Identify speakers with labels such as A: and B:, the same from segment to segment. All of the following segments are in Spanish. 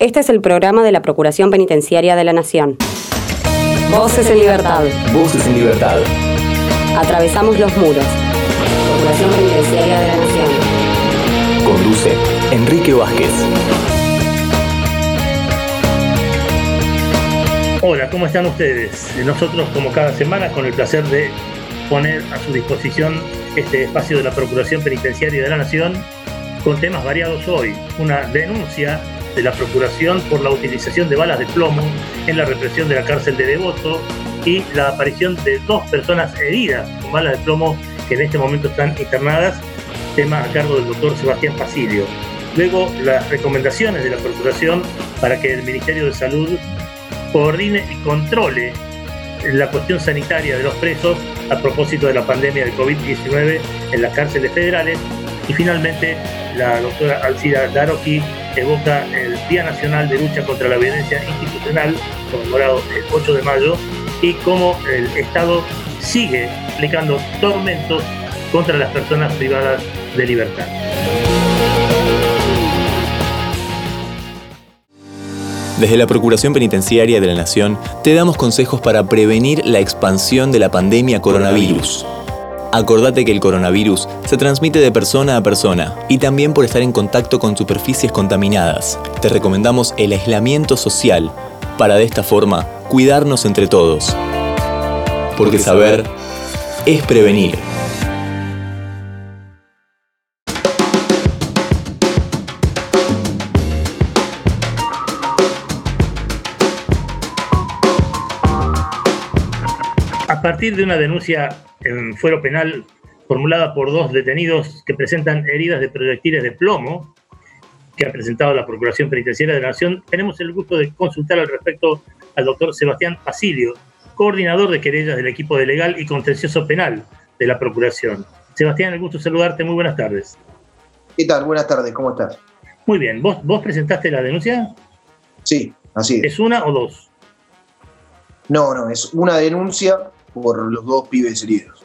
A: Este es el programa de la Procuración Penitenciaria de la Nación. Voces en libertad.
B: Voces en libertad.
A: Atravesamos los muros. Procuración Penitenciaria de la Nación.
B: Conduce Enrique Vázquez.
C: Hola, ¿cómo están ustedes? Nosotros, como cada semana, con el placer de poner a su disposición este espacio de la Procuración Penitenciaria de la Nación con temas variados hoy. Una denuncia de la Procuración por la utilización de balas de plomo en la represión de la cárcel de Devoto y la aparición de dos personas heridas con balas de plomo que en este momento están internadas, tema a cargo del doctor Sebastián Pasilio. Luego, las recomendaciones de la Procuración para que el Ministerio de Salud coordine y controle la cuestión sanitaria de los presos a propósito de la pandemia de COVID-19 en las cárceles federales. Y finalmente, la doctora Alcida Daroki evoca el Día Nacional de Lucha contra la Violencia Institucional, conmemorado el 8 de mayo, y cómo el Estado sigue aplicando tormentos contra las personas privadas de libertad.
B: Desde la Procuración Penitenciaria de la Nación te damos consejos para prevenir la expansión de la pandemia coronavirus. Acordate que el coronavirus se transmite de persona a persona y también por estar en contacto con superficies contaminadas. Te recomendamos el aislamiento social para de esta forma cuidarnos entre todos. Porque saber es prevenir.
C: A partir de una denuncia en fuero penal formulada por dos detenidos que presentan heridas de proyectiles de plomo, que ha presentado la Procuración Penitenciaria de la Nación, tenemos el gusto de consultar al respecto al doctor Sebastián Pasilio, coordinador de querellas del equipo de legal y contencioso penal de la Procuración. Sebastián, el gusto de saludarte, muy buenas tardes.
D: ¿Qué tal? Buenas tardes, ¿cómo estás?
C: Muy bien, ¿vos, vos presentaste la denuncia?
D: Sí, así es.
C: ¿Es una o dos?
D: No, no, es una denuncia por los dos pibes heridos.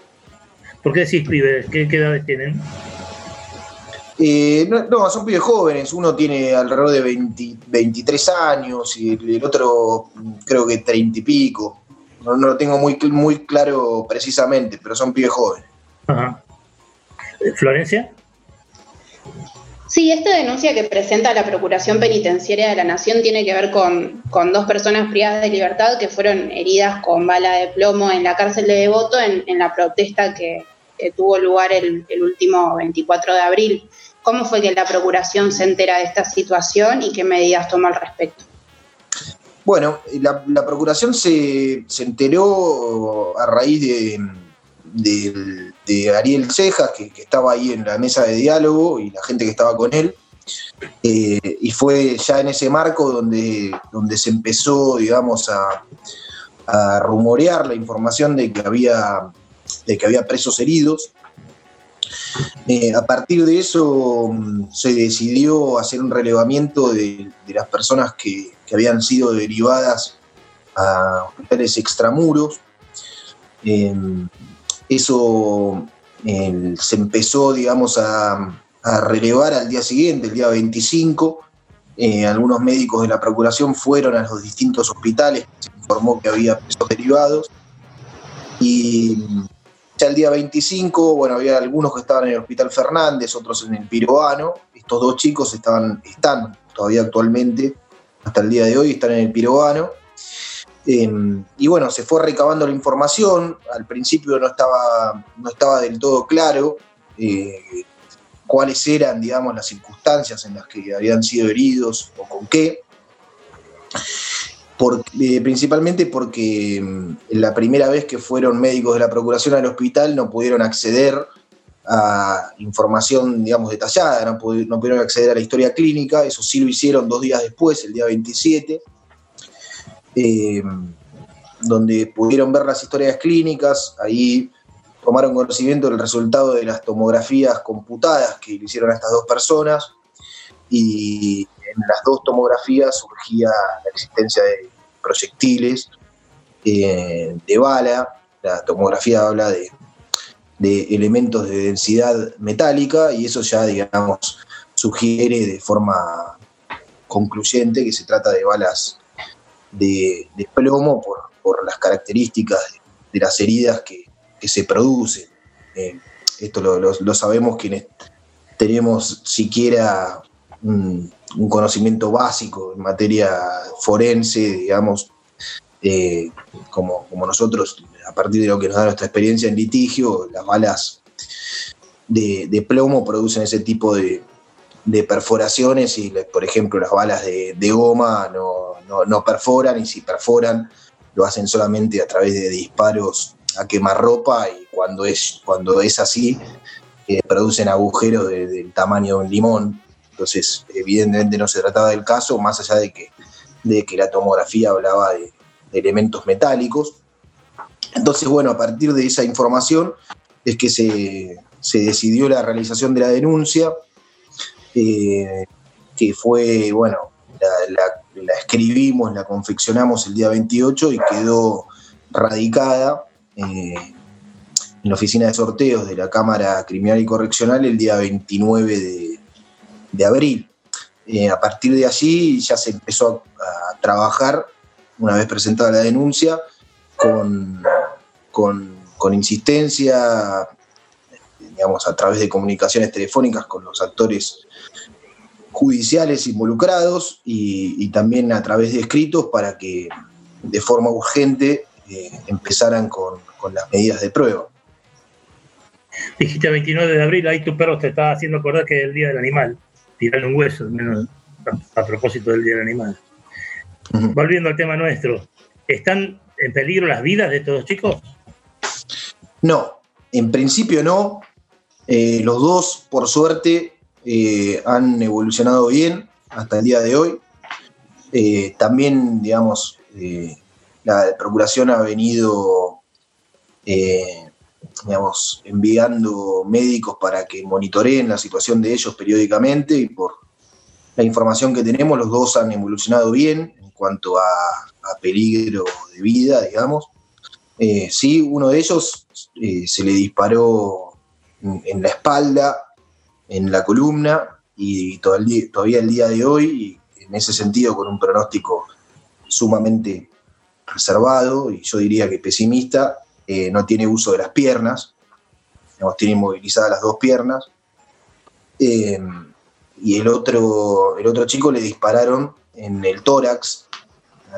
C: ¿Por qué decís pibes? ¿Qué, qué edades tienen?
D: Eh, no, no, son pibes jóvenes. Uno tiene alrededor de 20 23 años y el, otro mm, creo que 30 y pico. No, no lo tengo muy, muy claro precisamente, pero son pibes jóvenes.
C: Ajá. Eh, ¿Florencia?
E: Sí, esta denuncia que presenta la Procuración Penitenciaria de la Nación tiene que ver con, con dos personas privadas de libertad que fueron heridas con bala de plomo en la cárcel de Devoto en, en la protesta que, tuvo lugar el, el, último 24 de abril. ¿Cómo fue que la Procuración se entera de esta situación y qué medidas tomó al respecto?
D: Bueno, la, la Procuración se, se, enteró a raíz de, de, Ariel Cejas, que, estaba ahí en la mesa de diálogo y la gente que estaba con él. Eh, y fue ya en ese marco donde, donde se empezó, digamos, a, rumorear la información de que había, de que había presos heridos. Eh, a partir de eso mm, se decidió hacer un relevamiento de, las personas que, que, habían sido derivadas a hospitales extramuros. Eh, eso se empezó, digamos, a, a, relevar al día siguiente, el día 25. Eh, algunos médicos de la Procuración fueron a los distintos hospitales, se informó que había presos derivados. Y ya el día 25, bueno, había algunos que estaban en el Hospital Fernández, otros en el Piroano. Estos dos chicos estaban, están todavía actualmente, hasta el día de hoy, están en el Piroano. Eh, y bueno, se fue recabando la información. Al principio no estaba, no estaba del todo claro eh, cuáles eran, digamos, las circunstancias en las que habían sido heridos o con qué. Eh, principalmente porque eh, la primera vez que fueron médicos de la Procuración al hospital no pudieron acceder a información, digamos, detallada, no pudieron acceder a la historia clínica, eso sí lo hicieron dos días después, el día 27 eh, donde pudieron ver las historias clínicas, ahí tomaron conocimiento del resultado de las tomografías computadas que le hicieron a estas dos personas y en las dos tomografías surgía la existencia de proyectiles eh, de bala, la tomografía habla de, de elementos de densidad metálica y eso ya, digamos, sugiere de forma concluyente que se trata de balas de, plomo por, las características de, las heridas que, se producen. Eh, esto lo, sabemos quienes tenemos siquiera un, conocimiento básico en materia forense, digamos, eh, como, como nosotros, a partir de lo que nos da nuestra experiencia en litigio, las balas de, plomo producen ese tipo de, perforaciones y, por ejemplo, las balas de, goma no, perforan y si perforan lo hacen solamente a través de disparos a quemar ropa y cuando es, cuando es así eh, producen agujeros del tamaño de un limón. Entonces, evidentemente no se trataba del caso, más allá de que, de que la tomografía hablaba de, elementos metálicos. Entonces, bueno, a partir de esa información es que se, se decidió la realización de la denuncia, que fue, bueno, la, escribimos, la confeccionamos el día 28 y quedó radicada eh, en la oficina de sorteos de la Cámara Criminal y Correccional el día 29 de, abril. Eh, a partir de allí ya se empezó a, trabajar, una vez presentada la denuncia, con, con, con insistencia, digamos, a través de comunicaciones telefónicas con los actores judiciales involucrados y, también a través de escritos para que de forma urgente eh, empezaran con, las medidas de prueba.
C: Dijiste 29 de abril, ahí tu perro te estaba haciendo acordar que es el Día del Animal. Tirarle un hueso, menos a, propósito del Día del Animal. Volviendo al tema nuestro, ¿están en peligro las vidas de estos chicos?
D: No, en principio no. Eh, los dos, por suerte, eh, han evolucionado bien hasta el día de hoy. Eh, también, digamos, la Procuración ha venido, digamos, enviando médicos para que monitoreen la situación de ellos periódicamente y por la información que tenemos, los dos han evolucionado bien en cuanto a peligro de vida, digamos. sí, uno de ellos se le disparó en la espalda, en la columna y todavía el día de hoy, en ese sentido con un pronóstico sumamente reservado y yo diría que pesimista, eh, no tiene uso de las piernas, tiene inmovilizadas las dos piernas. Eh, y el otro, el otro chico le dispararon en el tórax,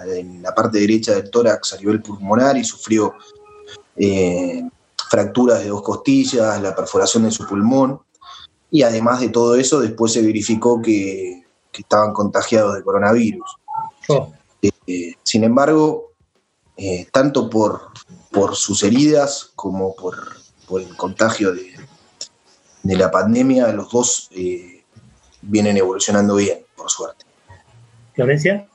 D: en la parte derecha del tórax a nivel pulmonar y sufrió eh, fracturas de dos costillas, la perforación de su pulmón, y además de todo eso, después se verificó que, estaban contagiados de coronavirus. Oh. Eh, sin embargo, eh, tanto por, por sus heridas como por, el contagio de, la pandemia, los dos eh, vienen evolucionando bien, por suerte.
C: ¿Florencia?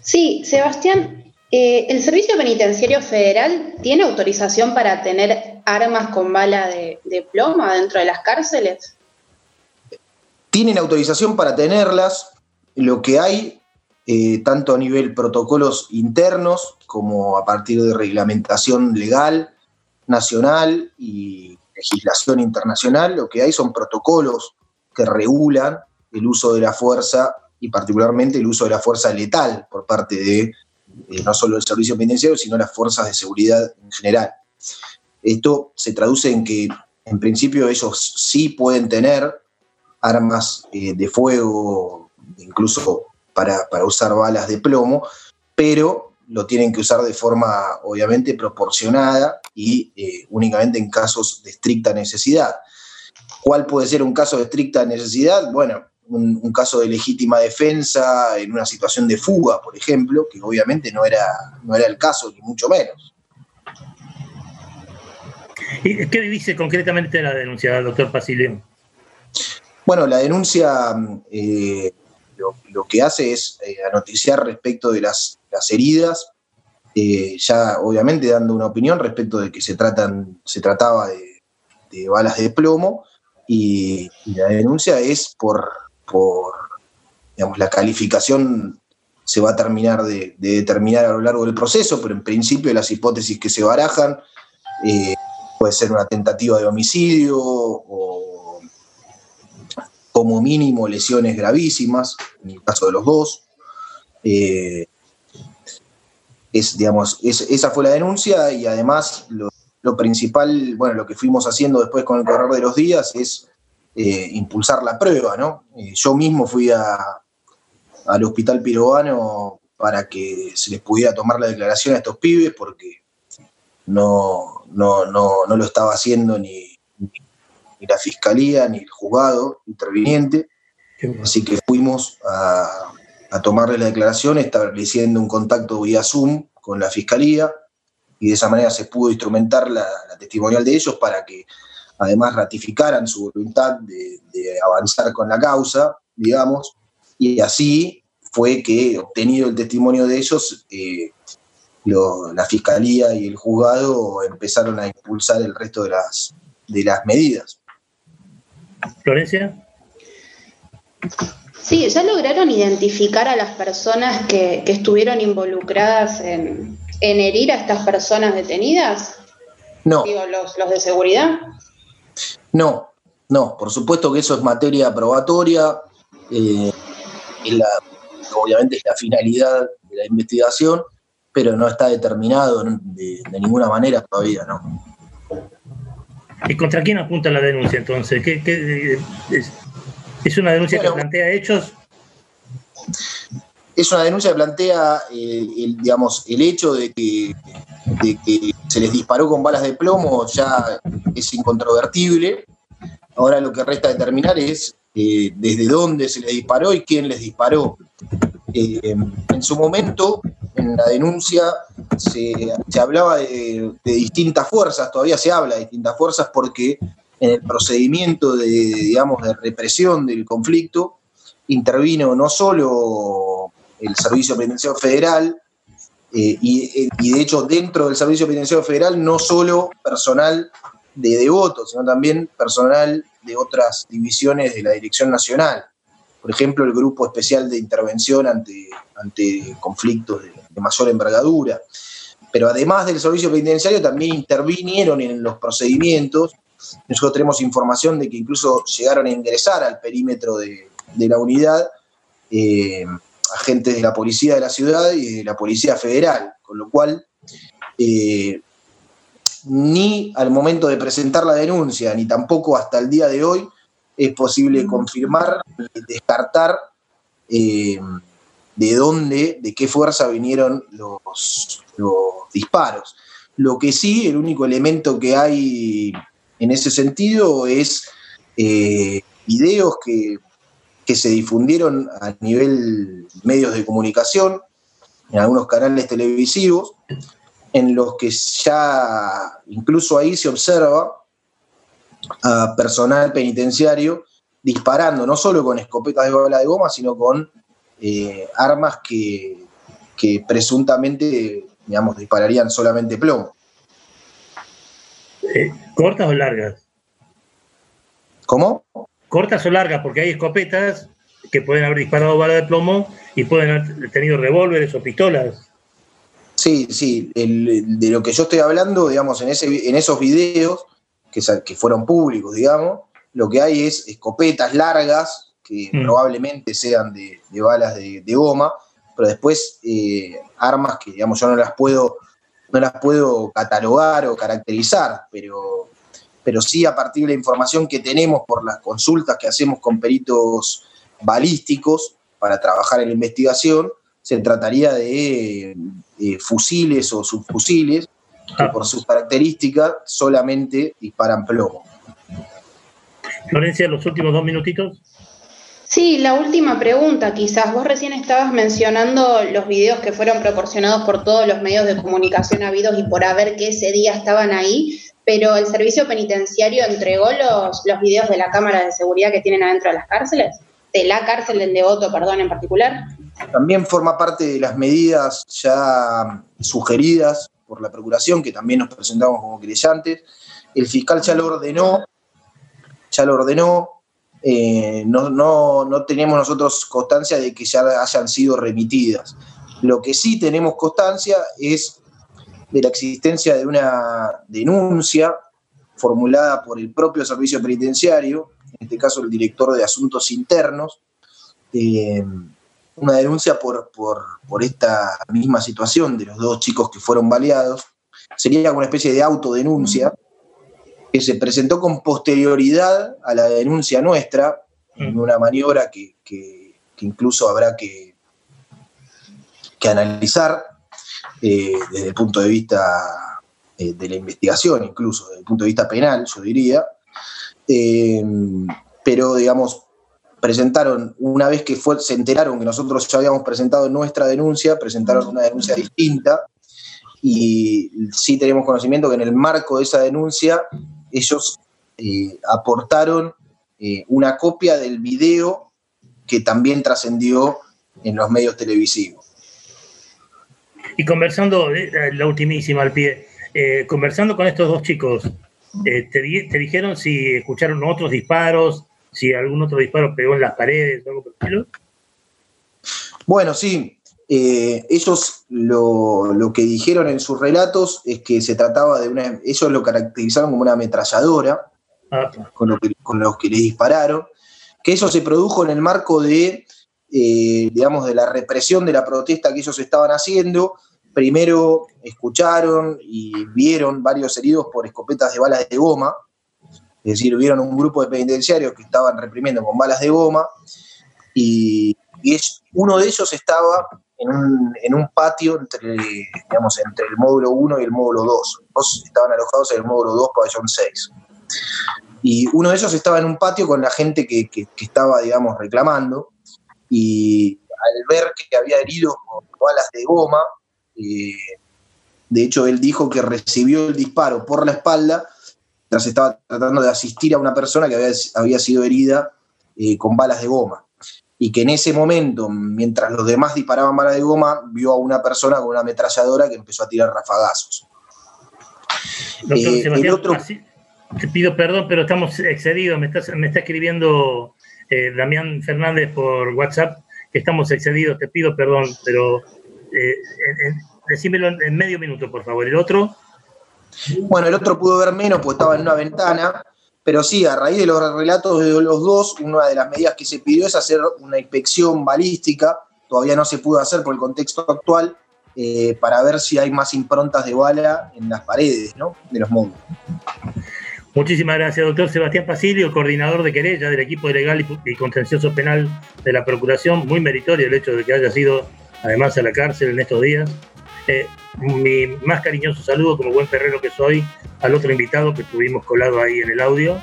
E: Sí, Sebastián, eh, ¿El Servicio Penitenciario Federal tiene autorización para tener armas con bala de, plomo dentro de las cárceles?
D: Tienen autorización para tenerlas. Lo que hay, eh, tanto a nivel protocolos internos como a partir de reglamentación legal nacional y legislación internacional, lo que hay son protocolos que regulan el uso de la fuerza y particularmente el uso de la fuerza letal por parte de eh, no solo el servicio penitenciario, sino las fuerzas de seguridad en general. Esto se traduce en que, en principio, ellos sí pueden tener armas eh, de fuego, incluso para, usar balas de plomo, pero lo tienen que usar de forma, obviamente, proporcionada y eh, únicamente en casos de estricta necesidad. ¿Cuál puede ser un caso de estricta necesidad? Bueno, un, caso de legítima defensa en una situación de fuga, por ejemplo, que obviamente no era, no era el caso, ni mucho menos.
C: ¿Y qué dice concretamente la denuncia, doctor Pasileo?
D: Bueno, la denuncia eh, lo, que hace es eh, anoticiar respecto de las, heridas, eh, ya obviamente dando una opinión respecto de que se, tratan, se trataba de, balas de plomo, y, la denuncia es por por digamos, la calificación se va a terminar de, determinar a lo largo del proceso, pero en principio las hipótesis que se barajan eh, puede ser una tentativa de homicidio o, como mínimo lesiones gravísimas, en el caso de los dos. Eh, es, digamos, esa fue la denuncia y además lo, principal, bueno, lo que fuimos haciendo después con el correr de los días es eh, impulsar la prueba, ¿no? Eh, yo mismo fui al hospital piroano para que se les pudiera tomar la declaración a estos pibes porque no, no, no, no lo estaba haciendo ni, ni la fiscalía ni el juzgado interviniente. Así que fuimos a, a tomarle la declaración estableciendo un contacto vía Zoom con la fiscalía y de esa manera se pudo instrumentar la, testimonial de ellos para que además ratificaran su voluntad de, avanzar con la causa, digamos, y así fue que, obtenido el testimonio de ellos, eh, la fiscalía y el juzgado empezaron a impulsar el resto de las, de las medidas.
C: Florencia.
E: Sí, ¿ya lograron identificar a las personas que, estuvieron involucradas en, herir a estas personas detenidas?
D: No.
E: Digo, los, de seguridad.
D: No, no, por supuesto que eso es materia probatoria. Eh, obviamente es la finalidad de la investigación, pero no está determinado de, ninguna manera todavía, ¿no?
C: ¿Y contra quién apunta la denuncia entonces? ¿Qué, qué es, ¿Es una denuncia que plantea hechos?
D: Es una denuncia que plantea eh, el, digamos, el hecho de que, se les disparó con balas de plomo, ya es incontrovertible. Ahora lo que resta determinar es eh, desde dónde se les disparó y quién les disparó. Eh, en su momento, en la denuncia, se, hablaba de, distintas fuerzas, todavía se habla de distintas fuerzas porque en el procedimiento de, digamos, de represión del conflicto, intervino no solo el Servicio Penitenciario Federal, eh, y, de hecho dentro del Servicio Penitenciario Federal no solo personal de devotos, sino también personal de otras divisiones de la Dirección Nacional. Por ejemplo, el Grupo Especial de Intervención ante, ante conflictos de, mayor envergadura. Pero además del servicio penitenciario, también intervinieron en los procedimientos nosotros tenemos información de que incluso llegaron a ingresar al perímetro de, la unidad eh, agentes de la policía de la ciudad y de la policía federal, con lo cual eh, ni al momento de presentar la denuncia, ni tampoco hasta el día de hoy, es posible confirmar descartar eh, de dónde, de qué fuerza vinieron los, disparos. Lo que sí, el único elemento que hay en ese sentido es eh, videos que, se difundieron a nivel medios de comunicación, en algunos canales televisivos, en los que ya incluso ahí se observa a personal penitenciario disparando, no solo con escopetas de bala de goma, sino con eh, armas que, que presuntamente, digamos, dispararían solamente plomo.
C: Eh, ¿Cortas o largas?
D: ¿Cómo?
C: Cortas o largas, porque hay escopetas que pueden haber disparado bala de plomo y pueden haber tenido revólveres o pistolas.
D: Sí, sí, de lo que yo estoy hablando, digamos, en, ese, en esos videos que, que fueron públicos, digamos, lo que hay es escopetas largas, que mm. probablemente sean de, balas de, goma, pero después eh, armas que, digamos, yo no las puedo no las puedo catalogar o caracterizar, pero, pero sí a partir de la información que tenemos por las consultas que hacemos con peritos balísticos para trabajar en la investigación, se trataría de, fusiles o subfusiles que ah. por sus características solamente disparan plomo.
C: Florencia, los últimos dos minutitos.
E: Sí, la última pregunta, quizás. Vos recién estabas mencionando los videos que fueron proporcionados por todos los medios de comunicación habidos y por haber que ese día estaban ahí, pero el servicio penitenciario entregó los, los videos de la cámara de seguridad que tienen adentro de las cárceles, de la cárcel de Devoto, perdón, en particular.
D: También forma parte de las medidas ya sugeridas por la Procuración, que también nos presentamos como creyentes. El fiscal ya lo ordenó, ya lo ordenó, eh, no, no, tenemos nosotros constancia de que ya hayan sido remitidas. Lo que sí tenemos constancia es de la existencia de una denuncia formulada por el propio servicio penitenciario, en este caso el director de asuntos internos, eh, una denuncia por, por, esta misma situación de los dos chicos que fueron baleados. Sería una especie de autodenuncia que se presentó con posterioridad a la denuncia nuestra, en una maniobra que, incluso habrá que, que analizar eh, desde el punto de vista eh, de la investigación, incluso desde el punto de vista penal, yo diría. Eh, pero, digamos, presentaron, una vez que fue, se enteraron que nosotros ya habíamos presentado nuestra denuncia, presentaron una denuncia distinta y sí tenemos conocimiento que en el marco de esa denuncia ellos aportaron una copia del video que también trascendió en los medios televisivos.
C: Y conversando, eh, la ultimísima al pie, eh, conversando con estos dos chicos, eh, te, dijeron si escucharon otros disparos, si algún otro disparo pegó en las paredes o algo por el estilo?
D: Bueno, sí. Ellos lo, que dijeron en sus relatos es que se trataba de una. Ellos lo caracterizaron como una ametralladora, ah, con, lo que, con los que les dispararon. Que eso se produjo en el marco de, digamos, de la represión de la protesta que ellos estaban haciendo primero escucharon y vieron varios heridos por escopetas de balas de goma, es decir, vieron un grupo de penitenciarios que estaban reprimiendo con balas de goma, y, uno de ellos estaba en un, patio entre, digamos, entre el módulo 1 y el módulo 2. Dos estaban alojados en el módulo 2, pabellón 6. Y uno de ellos estaba en un patio con la gente que, que estaba, digamos, reclamando, y al ver que había heridos con balas de goma, eh, de hecho, él dijo que recibió el disparo por la espalda mientras estaba tratando de asistir a una persona que había, sido herida eh, con balas de goma. Y que en ese momento, mientras los demás disparaban balas de goma, vio a una persona con una ametralladora que empezó a tirar rafagazos.
C: Eh, te pido perdón, pero estamos excedidos. Me está, me está escribiendo Damián Fernández por WhatsApp que estamos excedidos. Te pido perdón, pero decímelo en medio minuto, por favor. ¿El otro?
D: Bueno, el otro pudo ver menos porque estaba en una ventana, pero sí, a raíz de los relatos de los dos, una de las medidas que se pidió es hacer una inspección balística, todavía no se pudo hacer por el contexto actual, eh, para ver si hay más improntas de bala en las paredes de los módulos.
C: Muchísimas gracias, doctor Sebastián Pasilio, coordinador de querella del equipo legal y contencioso penal de la Procuración. Muy meritorio el hecho de que haya sido además a la cárcel en estos días. Eh, mi más cariñoso saludo, como buen perrero que soy, al otro invitado que tuvimos colado ahí en el audio.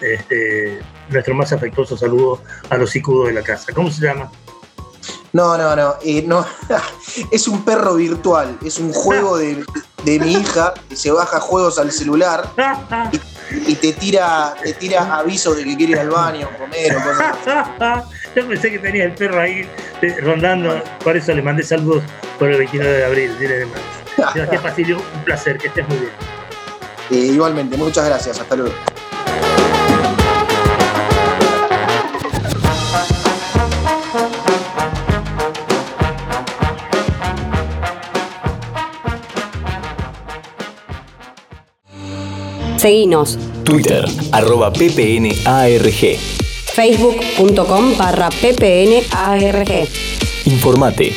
C: Este, nuestro más afectuoso saludo a los icudos de la casa. ¿Cómo se llama?
D: No, no, no, eh, no. es un perro virtual, es un juego de, mi hija que se baja juegos al celular y, te tira, te tira avisos de que quiere ir al baño, comer o cosas
C: Yo pensé que tenía el perro ahí eh, rondando, por eso le mandé saludos por el 29 de abril. Sebastián Pasilio, un placer, que estés muy bien.
D: Eh, igualmente, muchas gracias, hasta luego.
A: Seguinos.
B: Twitter, arroba ppnarg.
A: Facebook.com barra ppnarg.
B: Informate,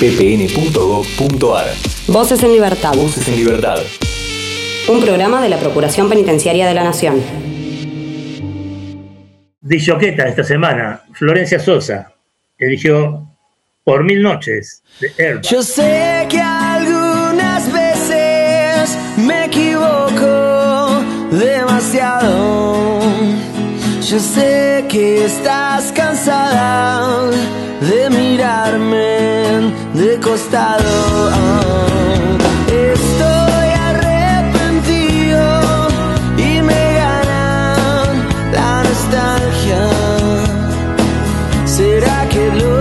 B: ppn.gov.ar.
A: Voces en Libertad.
B: Voces en Libertad.
A: Un programa de la Procuración Penitenciaria de la Nación.
C: Dishoqueta esta semana, Florencia Sosa, eligió Por Mil Noches de Herba.
F: Yo sé que algunas Yo sé que estás cansada de mirarme de costado. Estoy arrepentido y me gana la nostalgia. ¿Será que lo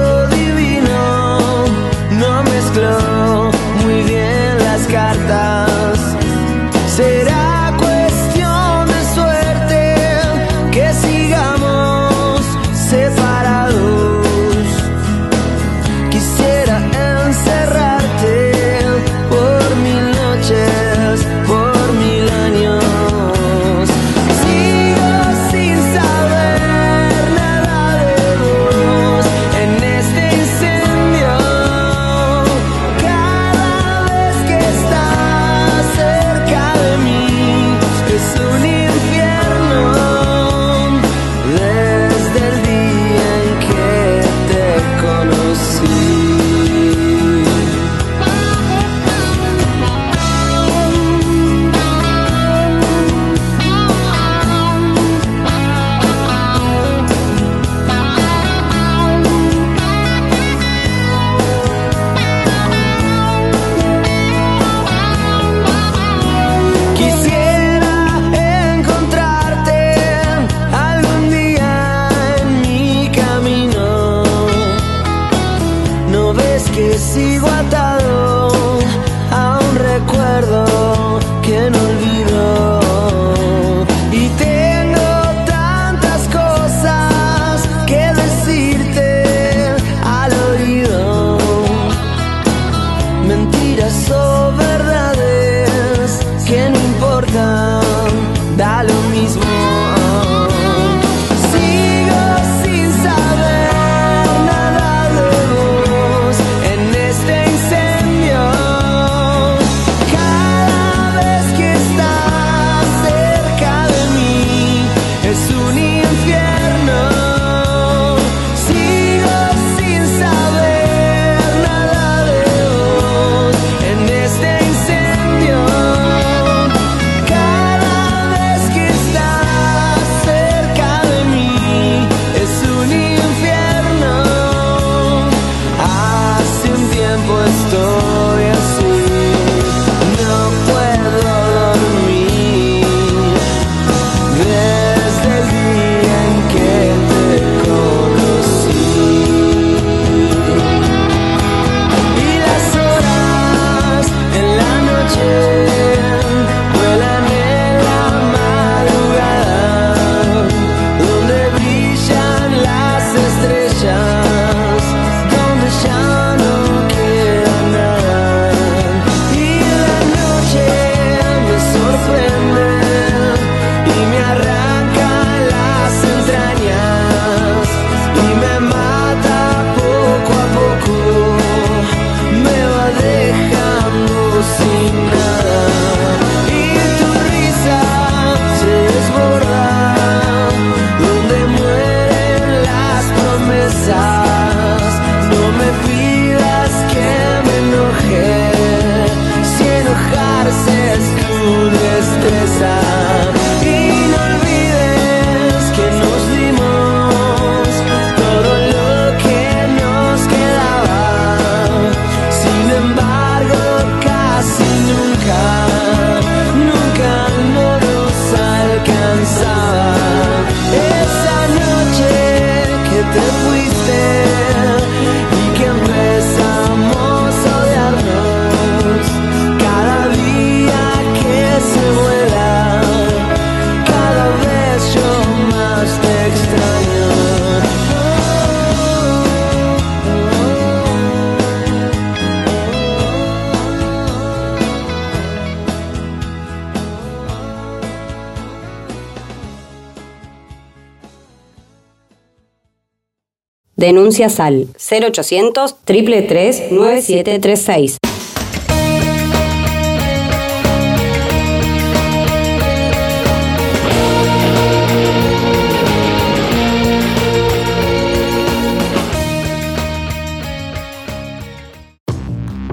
A: Denuncias al 0800 333 9736.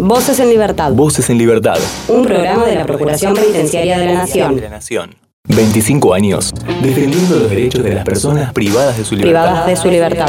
A: Voces en Libertad.
B: Voces en Libertad.
A: Un programa de la Procuración Penitenciaria de la Nación.
B: De la Nación. 25 años defendiendo los derechos de las personas privadas de su libertad.
A: Privadas de su libertad.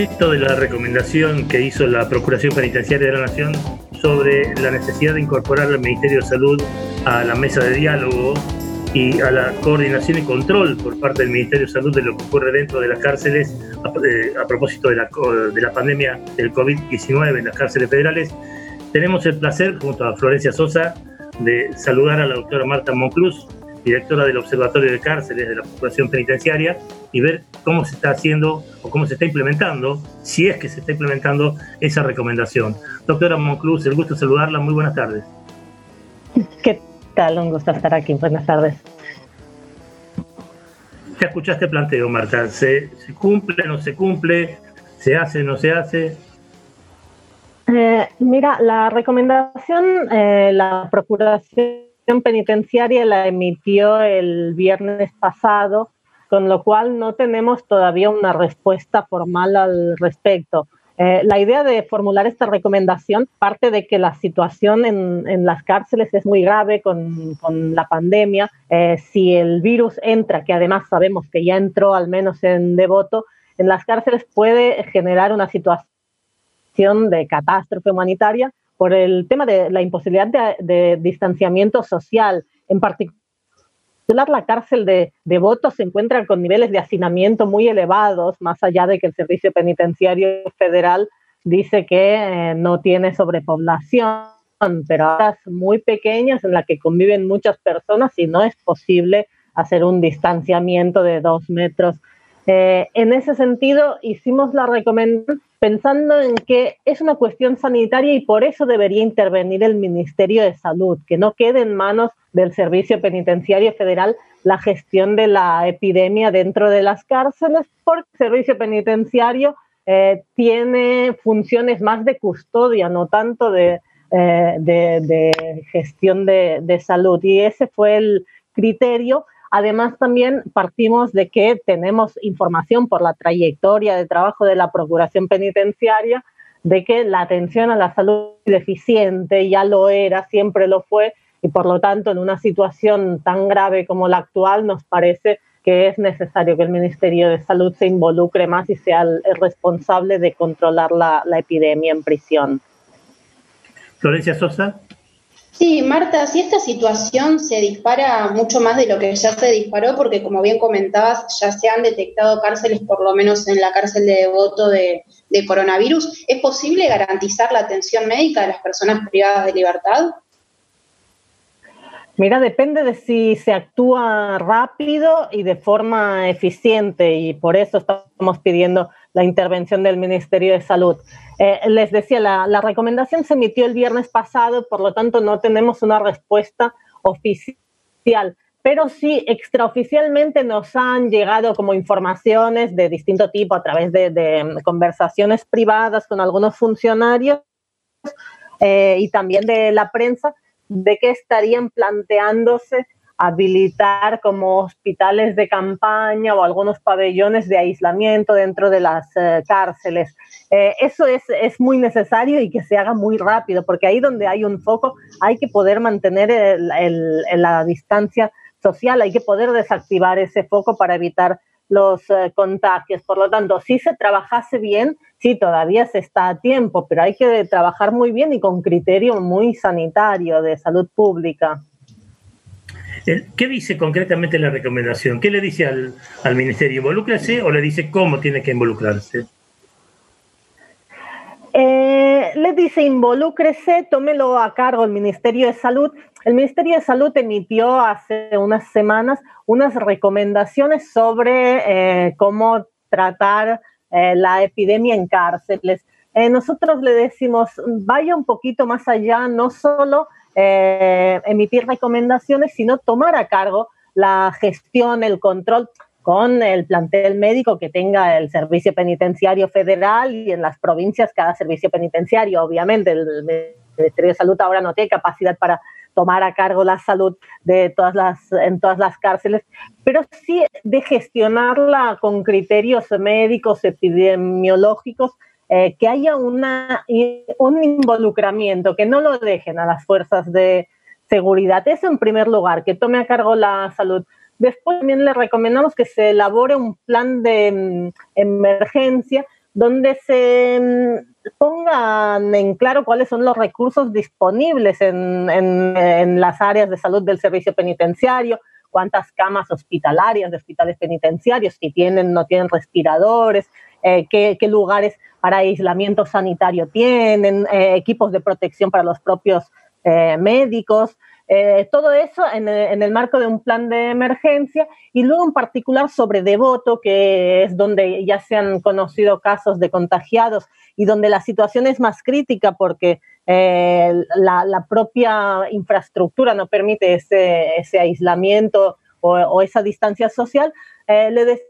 C: De la recomendación que hizo la Procuración Penitenciaria de la Nación sobre la necesidad de incorporar al Ministerio de Salud a la mesa de diálogo y a la coordinación y control por parte del Ministerio de Salud de lo que ocurre dentro de las cárceles a, eh, a propósito de la, de la pandemia del COVID-19 en las cárceles federales, tenemos el placer, junto a Florencia Sosa, de saludar a la doctora Marta Moncluz, directora del Observatorio de Cárceles de la Procuración Penitenciaria, y ver cómo se está haciendo o cómo se está implementando, si es que se está implementando esa recomendación. Doctora Moncluz, el gusto de saludarla, muy buenas tardes.
G: ¿Qué tal? Un gusto estar aquí. Buenas tardes.
C: Ya escuchaste el planteo, Marta. ¿Se, se cumple, no se cumple? ¿Se hace, no se hace?
G: Eh, mira, la recomendación, eh, la Procuración penitenciaria la emitió el viernes pasado, con lo cual no tenemos todavía una respuesta formal al respecto. Eh, la idea de formular esta recomendación parte de que la situación en, las cárceles es muy grave con, la pandemia. Eh, si el virus entra, que además sabemos que ya entró al menos en Devoto, en las cárceles puede generar una situación de catástrofe humanitaria por el tema de la imposibilidad de, distanciamiento social. En particular, la cárcel de Devoto se encuentra con niveles de hacinamiento muy elevados, más allá de que el Servicio Penitenciario Federal dice que eh, no tiene sobrepoblación, pero áreas muy pequeñas en las que conviven muchas personas y no es posible hacer un distanciamiento de dos metros. Eh, en ese sentido, hicimos la recomendación pensando en que es una cuestión sanitaria y por eso debería intervenir el Ministerio de Salud, que no quede en manos del Servicio Penitenciario Federal la gestión de la epidemia dentro de las cárceles, porque el Servicio Penitenciario eh, tiene funciones más de custodia, no tanto de, eh, gestión de salud. Y ese fue el criterio Además, también partimos de que tenemos información por la trayectoria de trabajo de la Procuración Penitenciaria de que la atención a la salud es deficiente, ya lo era, siempre lo fue, y por lo tanto, en una situación tan grave como la actual, nos parece que es necesario que el Ministerio de Salud se involucre más y sea el, responsable de controlar la, la epidemia en prisión.
C: Florencia Sosa.
E: Sí, Marta, si esta situación se dispara mucho más de lo que ya se disparó, porque como bien comentabas, ya se han detectado cárceles, por lo menos en la cárcel de devoto de, de coronavirus, ¿es posible garantizar la atención médica de las personas privadas de libertad?
G: Mira, depende de si se actúa rápido y de forma eficiente y por eso estamos pidiendo la intervención del Ministerio de Salud. Eh, les decía, la, recomendación se emitió el viernes pasado, por lo tanto no tenemos una respuesta oficial, pero sí extraoficialmente nos han llegado como informaciones de distinto tipo a través de, conversaciones privadas con algunos funcionarios eh, y también de la prensa de que estarían planteándose habilitar como hospitales de campaña o algunos pabellones de aislamiento dentro de las eh, cárceles. Eh, eso es, es, muy necesario y que se haga muy rápido, porque ahí donde hay un foco hay que poder mantener la distancia social, hay que poder desactivar ese foco para evitar los eh, contagios. Por lo tanto, si se trabajase bien, sí, todavía se está a tiempo, pero hay que trabajar muy bien y con criterio muy sanitario de salud pública.
C: Eh, ¿Qué dice concretamente la recomendación? ¿Qué le dice al, ministerio? ¿Involúcrese o le dice cómo tiene que involucrarse?
G: Eh, le dice involúcrese, tómelo a cargo el Ministerio de Salud. El Ministerio de Salud emitió hace unas semanas unas recomendaciones sobre eh, cómo tratar la epidemia en cárceles. nosotros le decimos, vaya un poquito más allá, no solo eh, emitir recomendaciones, sino tomar a cargo la gestión, el control con el plantel médico que tenga el Servicio Penitenciario Federal y en las provincias cada servicio penitenciario. Obviamente el Ministerio de Salud ahora no tiene capacidad para tomar a cargo la salud de todas las, en todas las cárceles, pero sí de gestionarla con criterios médicos, epidemiológicos eh, que haya una, un involucramiento, que no lo dejen a las fuerzas de seguridad. Eso en primer lugar, que tome a cargo la salud. Después también le recomendamos que se elabore un plan de mm, emergencia donde se mm, pongan en claro cuáles son los recursos disponibles en, en, las áreas de salud del servicio penitenciario, cuántas camas hospitalarias de hospitales penitenciarios, si tienen, no tienen respiradores, eh, qué, lugares para aislamiento sanitario tienen, eh, equipos de protección para los propios eh, médicos. Todo eso en el, marco de un plan de emergencia y luego en particular sobre Devoto, que es donde ya se han conocido casos de contagiados y donde la situación es más crítica porque la, propia infraestructura no permite ese, aislamiento o, esa distancia social, le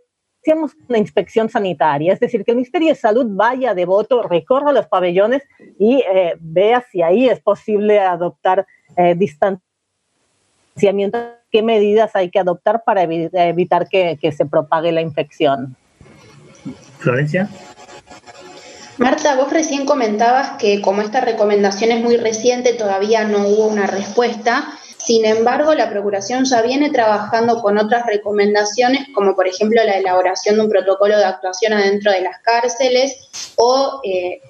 G: hacíamos una inspección sanitaria, es decir, que el Ministerio de Salud vaya de voto, recorra los pabellones y eh, vea si ahí es posible adoptar eh, distanciamiento, qué medidas hay que adoptar para evitar que, que se propague la infección.
C: Florencia.
E: Marta, vos recién comentabas que como esta recomendación es muy reciente, todavía no hubo una respuesta. Sin embargo, la Procuración ya viene trabajando con otras recomendaciones, como por ejemplo la elaboración de un protocolo de actuación adentro de las cárceles o eh,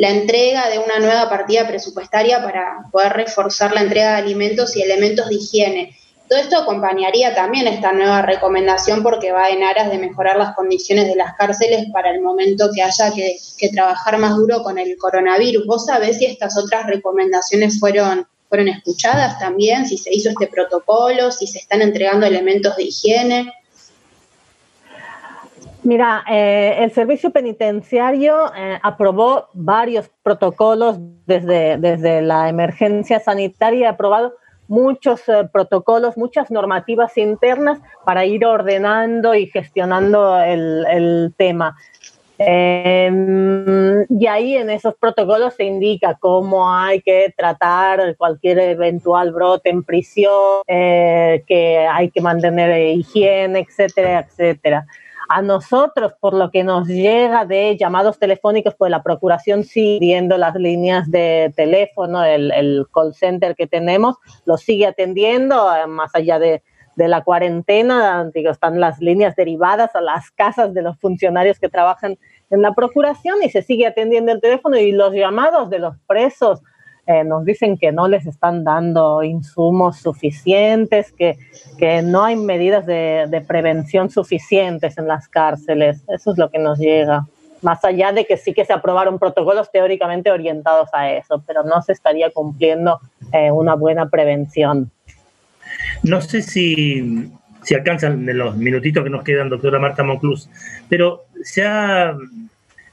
E: la entrega de una nueva partida presupuestaria para poder reforzar la entrega de alimentos y elementos de higiene. Todo esto acompañaría también esta nueva recomendación porque va en aras de mejorar las condiciones de las cárceles para el momento que haya que, trabajar más duro con el coronavirus. ¿Vos sabés si estas otras recomendaciones fueron, fueron escuchadas también? ¿Si se hizo este protocolo? ¿Si se están entregando elementos de higiene?
G: Mira, eh, el servicio penitenciario eh, aprobó varios protocolos desde, desde la emergencia sanitaria, ha aprobado muchos eh, protocolos, muchas normativas internas para ir ordenando y gestionando el, tema. Em, y ahí en esos protocolos se indica cómo hay que tratar cualquier eventual brote en prisión, eh, que hay que mantener higiene, etcétera, etcétera. A nosotros, por lo que nos llega de llamados telefónicos, pues la Procuración sigue viendo las líneas de teléfono, el, call center que tenemos, lo sigue atendiendo, eh, más allá de, la cuarentena, digo, están las líneas derivadas a las casas de los funcionarios que trabajan en la Procuración y se sigue atendiendo el teléfono y los llamados de los presos eh, nos dicen que no les están dando insumos suficientes, que, que no hay medidas de, de, prevención suficientes en las cárceles. Eso es lo que nos llega. Más allá de que sí que se aprobaron protocolos teóricamente orientados a eso, pero no se estaría cumpliendo eh, una buena prevención.
C: No sé si, si alcanzan los minutitos que nos quedan, doctora Marta Monclus, pero se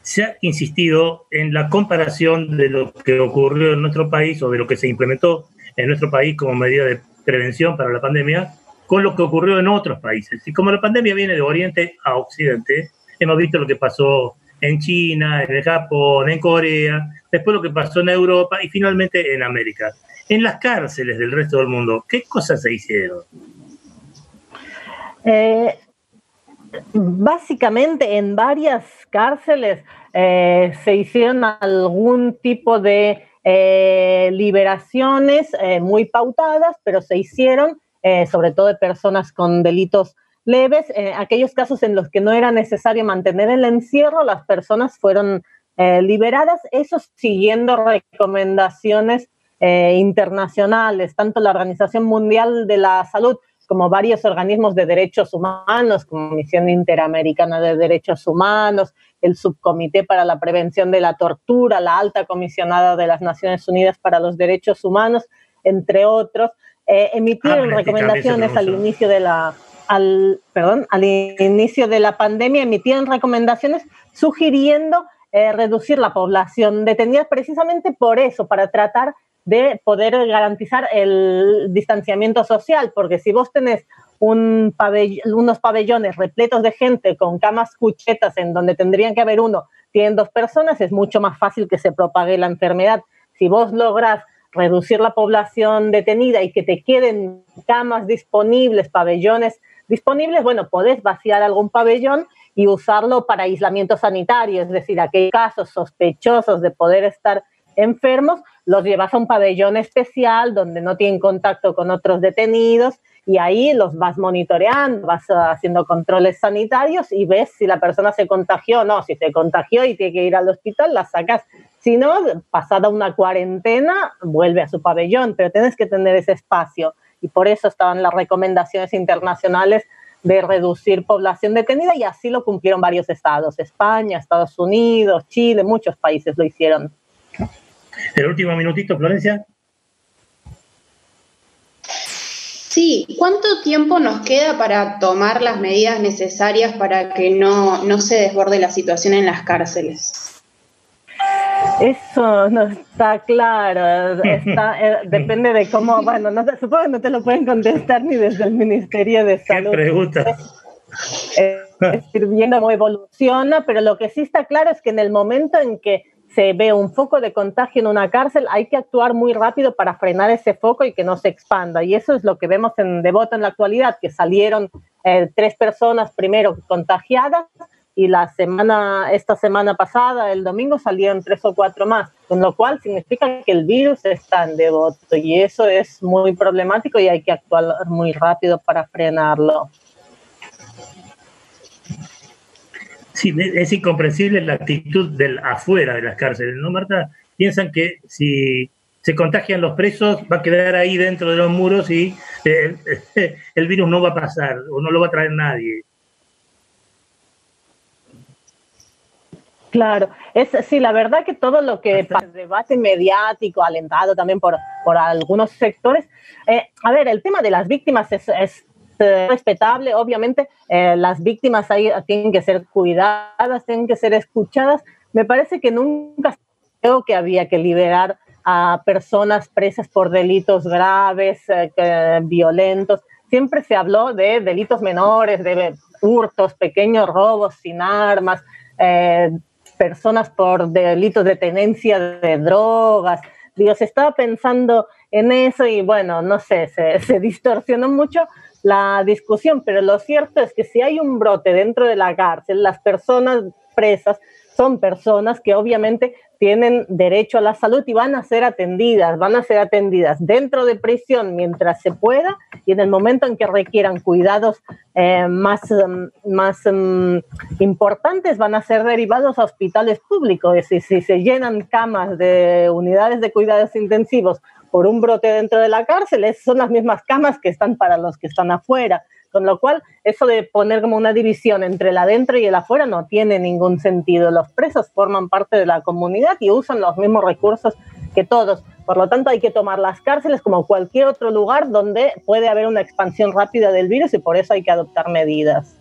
C: se ha insistido en la comparación de lo que ocurrió en nuestro país o de lo que se implementó en nuestro país como medida de prevención para la pandemia con lo que ocurrió en otros países. Y como la pandemia viene de Oriente a Occidente, hemos visto lo que pasó en China, en el Japón, en Corea, después lo que pasó en Europa y finalmente en América. En las cárceles del resto del mundo, ¿qué cosas se hicieron?
G: Eh, básicamente en varias cárceles eh, se hicieron algún tipo de eh, liberaciones eh, muy pautadas, pero se hicieron sobre todo de personas con delitos leves. aquellos casos en los que no era necesario mantener el encierro, las personas fueron liberadas, eso siguiendo recomendaciones internacionales, tanto la Organización Mundial de la Salud como varios organismos de derechos humanos, como Comisión Interamericana de Derechos Humanos, el Subcomité para la Prevención de la Tortura, la Alta Comisionada de las Naciones Unidas para los Derechos Humanos, entre otros, eh, emitieron ah, recomendaciones al inicio de la al, perdón, al inicio de la pandemia emitieron recomendaciones sugiriendo eh, reducir la población detenida precisamente por eso, para tratar de poder garantizar el distanciamiento social, porque si vos tenés un unos pabellones repletos de gente con camas cuchetas en donde tendrían que haber uno, tienen dos personas, es mucho más fácil que se propague la enfermedad. Si vos logras reducir la población detenida y que te queden camas disponibles, pabellones disponibles, bueno, podés vaciar algún pabellón y usarlo para aislamiento sanitario, es decir, aquellos casos sospechosos de poder estar enfermos, los llevas a un pabellón especial donde no tienen contacto con otros detenidos y ahí los vas monitoreando, vas haciendo controles sanitarios y ves si la persona se contagió o no. Si se contagió y tiene que ir al hospital, la sacas. Si no, pasada una cuarentena, vuelve a su pabellón, pero tienes que tener ese espacio. Y por eso estaban las recomendaciones internacionales de reducir población detenida y así lo cumplieron varios estados, España, Estados Unidos, Chile, muchos países lo hicieron.
C: El último minutito, Florencia.
E: Sí, ¿cuánto tiempo nos queda para tomar las medidas necesarias para que no, se desborde la situación en las cárceles?
G: Eso no está claro, eh, depende de cómo, bueno, no, supongo que no te lo pueden contestar ni desde el Ministerio de Salud.
C: ¿Qué pregunta?
G: Eh, viendo cómo evoluciona, pero lo que sí está claro es que en el momento en que se ve un foco de contagio en una cárcel, hay que actuar muy rápido para frenar ese foco y que no se expanda. Y eso es lo que vemos en Devoto en la actualidad, que salieron eh, tres personas primero contagiadas y la semana, esta semana pasada, el domingo, salieron tres o cuatro más, con lo cual significa que el virus está en Devoto y eso es muy problemático y hay que actuar muy rápido para frenarlo.
C: Sí, es incomprensible la actitud del afuera de las cárceles, ¿no, Marta? Piensan que si se contagian los presos va a quedar ahí dentro de los muros y eh, el virus no va a pasar o no lo va a traer nadie.
G: Claro, es sí, la verdad que todo lo que el debate mediático, alentado también por, por algunos sectores, eh, a ver, el tema de las víctimas es, es eh, respetable, obviamente eh, las víctimas tienen que ser cuidadas, tienen que ser escuchadas. Me parece que nunca creo que había que liberar a personas presas por delitos graves, eh, violentos. Siempre se habló de delitos menores, de hurtos, pequeños robos sin armas, personas por delitos de tenencia de drogas. Dios, estaba pensando en eso y bueno, no sé, se, se distorsionó mucho, la discusión, pero lo cierto es que si hay un brote dentro de la cárcel, las personas presas son personas que obviamente tienen derecho a la salud y van a ser atendidas, van a ser atendidas dentro de prisión mientras se pueda y en el momento en que requieran cuidados eh, más, mm, más mm, importantes van a ser derivados a hospitales públicos. Y si se llenan camas de unidades de cuidados intensivos por un brote dentro de la cárcel, son las mismas camas que están para los que están afuera. Con lo cual, eso de poner como una división entre el adentro y el afuera no tiene ningún sentido. Los presos forman parte de la comunidad y usan los mismos recursos que todos. Por lo tanto, hay que tomar las cárceles como cualquier otro lugar donde puede haber una expansión rápida del virus y por eso hay que adoptar medidas.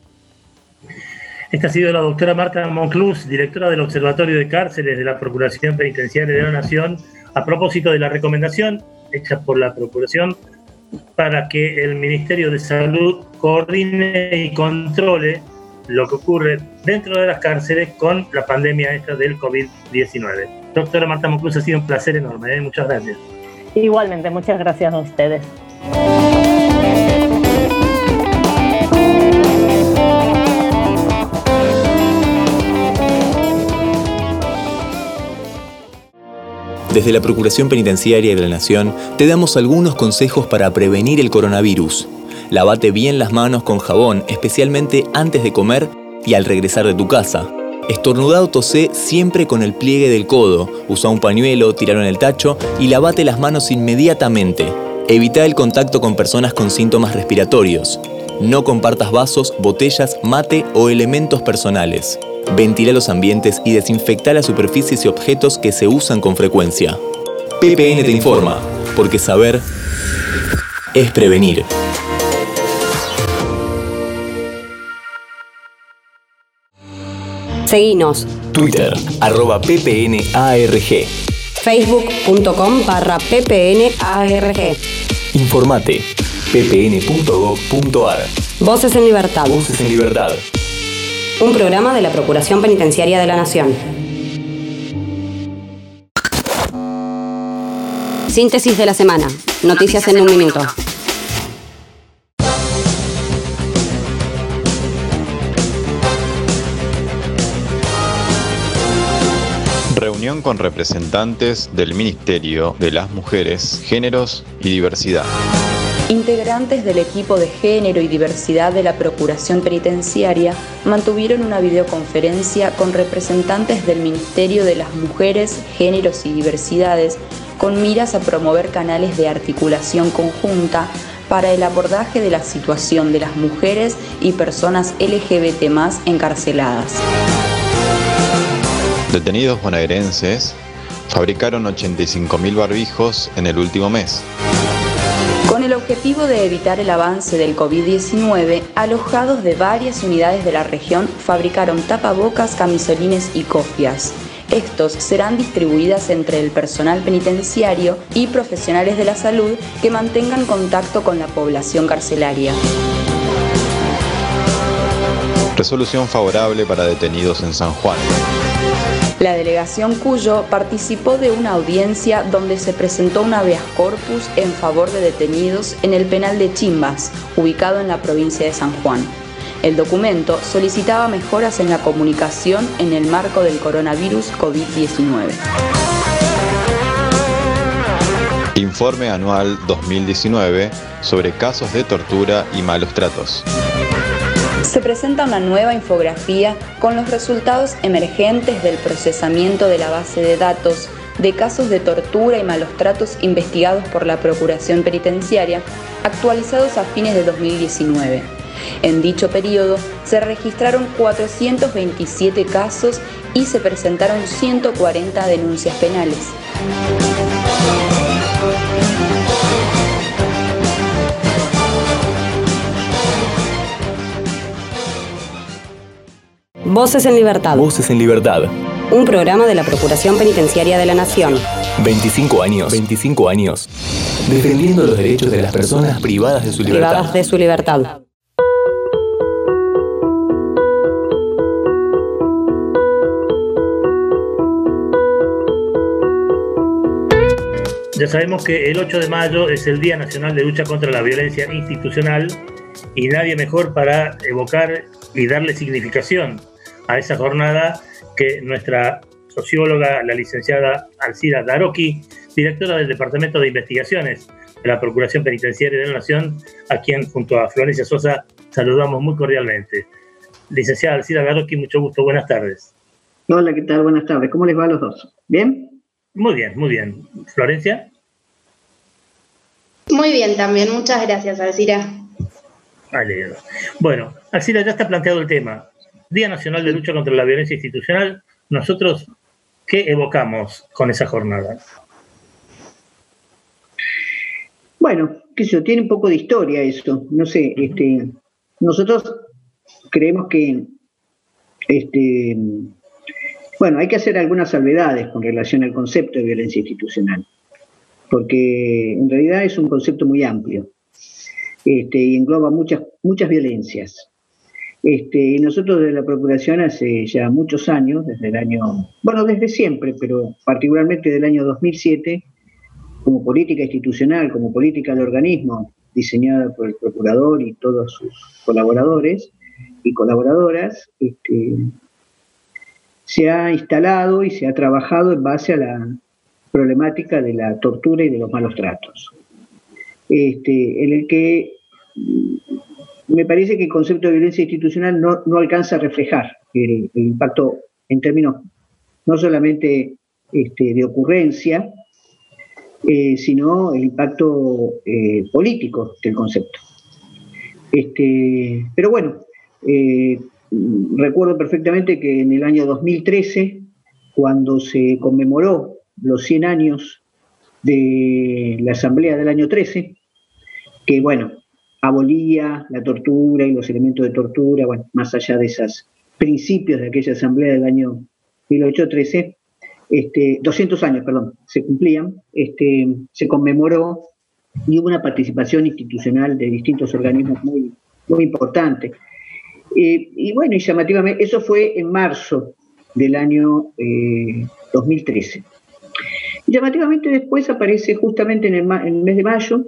C: Esta ha sido la doctora Marta Monclus, directora del Observatorio de Cárceles de la Procuración Penitenciaria de la Nación, a propósito de la recomendación hecha por la Procuración para que el Ministerio de Salud coordine y controle lo que ocurre dentro de las cárceles con la pandemia esta del COVID-19. Doctora Marta Monclus, ha sido un placer enorme. ¿eh? Muchas gracias.
G: Igualmente, muchas gracias a ustedes.
B: Desde la Procuración Penitenciaria de la Nación te damos algunos consejos para prevenir el coronavirus. Lavate bien las manos con jabón, especialmente antes de comer y al regresar de tu casa. Estornudado tosé siempre con el pliegue del codo. Usa un pañuelo, tiralo en el tacho y lavate las manos inmediatamente. Evita el contacto con personas con síntomas respiratorios. No compartas vasos, botellas, mate o elementos personales. Ventila los ambientes y desinfecta las superficies y objetos que se usan con frecuencia. PPN te informa, porque saber es prevenir.
A: Seguinos.
B: Twitter, arroba ppnarg.
A: Facebook.com barra ppnarg.
B: Informate, ppn.gov.ar.
A: Voces en Libertad.
B: Voces en Libertad.
A: Un programa de la Procuración Penitenciaria de la Nación. Síntesis de la semana. Noticias en un minuto.
H: Reunión con representantes del Ministerio de las Mujeres, Géneros y Diversidad.
I: Integrantes del equipo de género y diversidad de la Procuración Penitenciaria mantuvieron una videoconferencia con representantes del Ministerio de las Mujeres, Géneros y Diversidades con miras a promover canales de articulación conjunta para el abordaje de la situación de las mujeres y personas LGBT encarceladas.
H: Detenidos bonaerenses fabricaron 85.000 barbijos en el último mes.
I: Con el objetivo de evitar el avance del COVID-19, alojados de varias unidades de la región fabricaron tapabocas, camisolines y copias. Estos serán distribuidas entre el personal penitenciario y profesionales de la salud que mantengan contacto con la población carcelaria.
H: Resolución favorable para detenidos en San Juan.
I: La delegación Cuyo participó de una audiencia donde se presentó un habeas corpus en favor de detenidos en el penal de Chimbas, ubicado en la provincia de San Juan. El documento solicitaba mejoras en la comunicación en el marco del coronavirus COVID-19.
H: Informe anual 2019 sobre casos de tortura y malos tratos.
I: Se presenta una nueva infografía con los resultados emergentes del procesamiento de la base de datos de casos de tortura y malos tratos investigados por la Procuración Penitenciaria, actualizados a fines de 2019. En dicho periodo se registraron 427 casos y se presentaron 140 denuncias penales.
A: Voces en Libertad.
B: Voces en Libertad.
A: Un programa de la Procuración Penitenciaria de la Nación.
B: 25 años. 25 años. Defendiendo los derechos de las personas privadas de su libertad.
A: Privadas de su libertad.
C: Ya sabemos que el 8 de mayo es el Día Nacional de Lucha contra la Violencia Institucional y nadie mejor para evocar y darle significación a esa jornada que nuestra socióloga, la licenciada Alcira Daroki, directora del Departamento de Investigaciones de la Procuración Penitenciaria de la Nación, a quien junto a Florencia Sosa saludamos muy cordialmente. Licenciada Alcira Daroki, mucho gusto, buenas tardes.
J: Hola, ¿qué tal? Buenas tardes. ¿Cómo les va a los dos? ¿Bien?
C: Muy bien, muy bien. Florencia.
E: Muy bien también, muchas gracias, Alcira.
C: Alegro. Bueno, Alcira, ya está planteado el tema. Día Nacional de Lucha contra la Violencia Institucional. Nosotros, ¿qué evocamos con esa jornada?
J: Bueno, qué sé yo, tiene un poco de historia eso. No sé, este, nosotros creemos que, este, bueno, hay que hacer algunas salvedades con relación al concepto de violencia institucional, porque en realidad es un concepto muy amplio este, y engloba muchas, muchas violencias. Este, nosotros de la Procuración hace ya muchos años, desde el año, bueno, desde siempre, pero particularmente del año 2007, como política institucional, como política de organismo diseñada por el Procurador y todos sus colaboradores y colaboradoras, este, se ha instalado y se ha trabajado en base a la problemática de la tortura y de los malos tratos, este, en el que me parece que el concepto de violencia institucional no, alcanza a reflejar el, impacto en términos no solamente este, de ocurrencia, eh, sino el impacto eh, político del concepto. Este, pero bueno, eh, recuerdo perfectamente que en el año 2013, cuando se conmemoró los 100 años de la Asamblea del año 13, que bueno, abolía la tortura y los elementos de tortura, bueno, más allá de esos principios de aquella asamblea del año 1813, este, 200 años, perdón, se cumplían, este, se conmemoró y hubo una participación institucional de distintos organismos muy, muy importante. Eh, y bueno, y llamativamente, eso fue en marzo del año 2013. Eh, llamativamente después aparece justamente en el, mes de mayo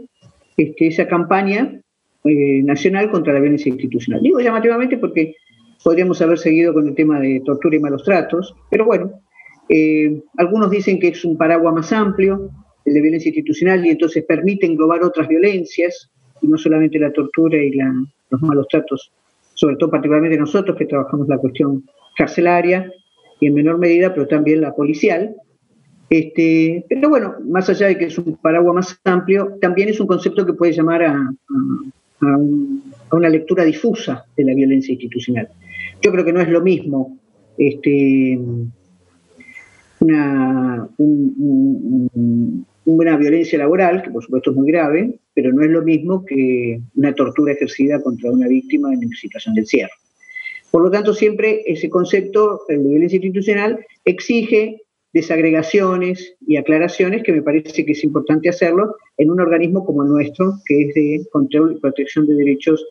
J: este, esa campaña eh, nacional contra la violencia institucional. Digo llamativamente porque podríamos haber seguido con el tema de tortura y malos tratos, pero bueno, eh, algunos dicen que es un paraguas más amplio, el de violencia institucional, y entonces permite englobar otras violencias, y no solamente la tortura y los malos tratos, sobre todo particularmente nosotros que trabajamos la cuestión carcelaria y en menor medida, pero también la policial. Este, pero bueno, más allá de que es un paraguas más amplio, también es un concepto que puede llamar a, una lectura difusa de la violencia institucional. Yo creo que no es lo mismo este, una, violencia laboral, que por supuesto es muy grave, pero no es lo mismo que una tortura ejercida contra una víctima en situación de encierro. Por lo tanto, siempre ese concepto, de violencia institucional, exige desagregaciones y aclaraciones que me parece que es importante hacerlo en un organismo como el nuestro, que es de control y protección de derechos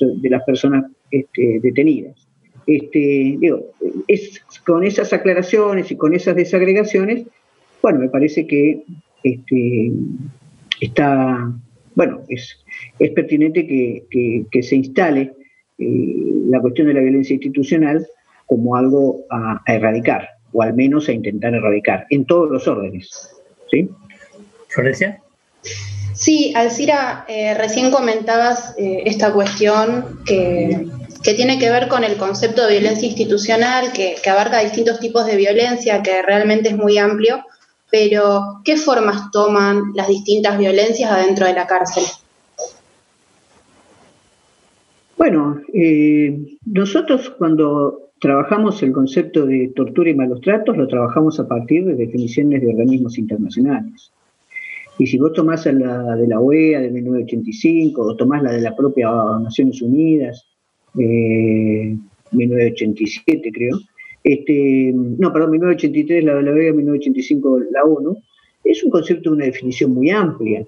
J: de las personas este, detenidas. este, digo, es, con esas aclaraciones y con esas desagregaciones, bueno, me parece que este, está, bueno, es, es pertinente que, se instale eh, la cuestión de la violencia institucional como algo a, erradicar, o al menos a intentar erradicar, en todos los órdenes. ¿sí?
C: Florencia.
E: Sí, Alcira, eh, recién comentabas eh, esta cuestión que, tiene que ver con el concepto de violencia institucional, que, abarca distintos tipos de violencia, que realmente es muy amplio, pero ¿qué formas toman las distintas violencias adentro de la cárcel?
J: Bueno, eh, nosotros cuando trabajamos el concepto de tortura y malos tratos, lo trabajamos a partir de definiciones de organismos internacionales. Y si vos tomás la de la OEA de 1985 o tomás la de la propia Naciones Unidas, eh, 1987 creo, este, no, perdón, 1983 la de la OEA, 1985 la ONU, es un concepto de una definición muy amplia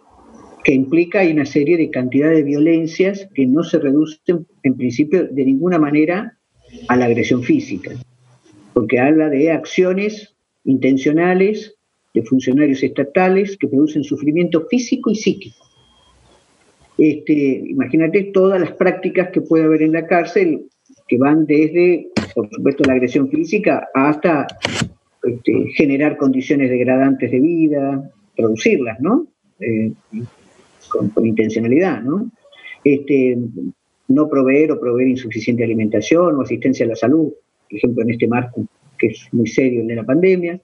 J: que implica una serie de cantidad de violencias que no se reducen en principio de ninguna manera a la agresión física, porque habla de acciones intencionales de funcionarios estatales que producen sufrimiento físico y psíquico. Este, imagínate todas las prácticas que puede haber en la cárcel, que van desde, por supuesto, la agresión física hasta este, generar condiciones degradantes de vida, producirlas, ¿no? Eh, con, intencionalidad, ¿no? Este, no proveer o proveer insuficiente alimentación o asistencia a la salud, por ejemplo, en este marco que es muy serio el de la pandemia,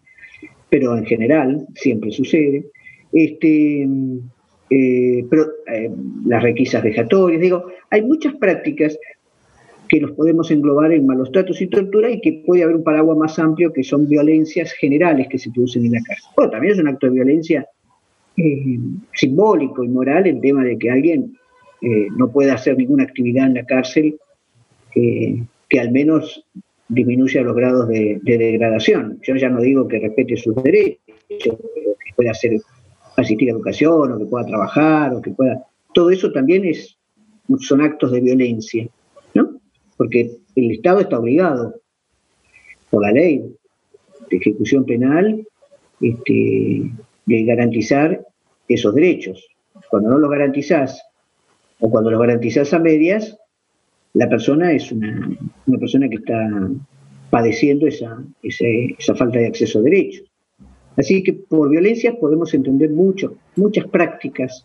J: pero en general siempre sucede. Este, eh, pero, eh, las requisas vejatorias, digo, hay muchas prácticas que nos podemos englobar en malos tratos y tortura y que puede haber un paraguas más amplio que son violencias generales que se producen en la cárcel. Bueno, también es un acto de violencia eh, simbólico y moral el tema de que alguien no pueda hacer ninguna actividad en la cárcel que al menos disminuya los grados de, degradación. Yo ya no digo que respete sus derechos, que pueda hacer, asistir a educación o que pueda trabajar o que pueda... Todo eso también es, son actos de violencia, ¿no? Porque el Estado está obligado por la ley de ejecución penal este, de garantizar esos derechos. Cuando no los garantizás o cuando los garantizás a medias, la persona es una, persona que está padeciendo esa, esa, falta de acceso a derechos. Así que por violencia podemos entender mucho, muchas prácticas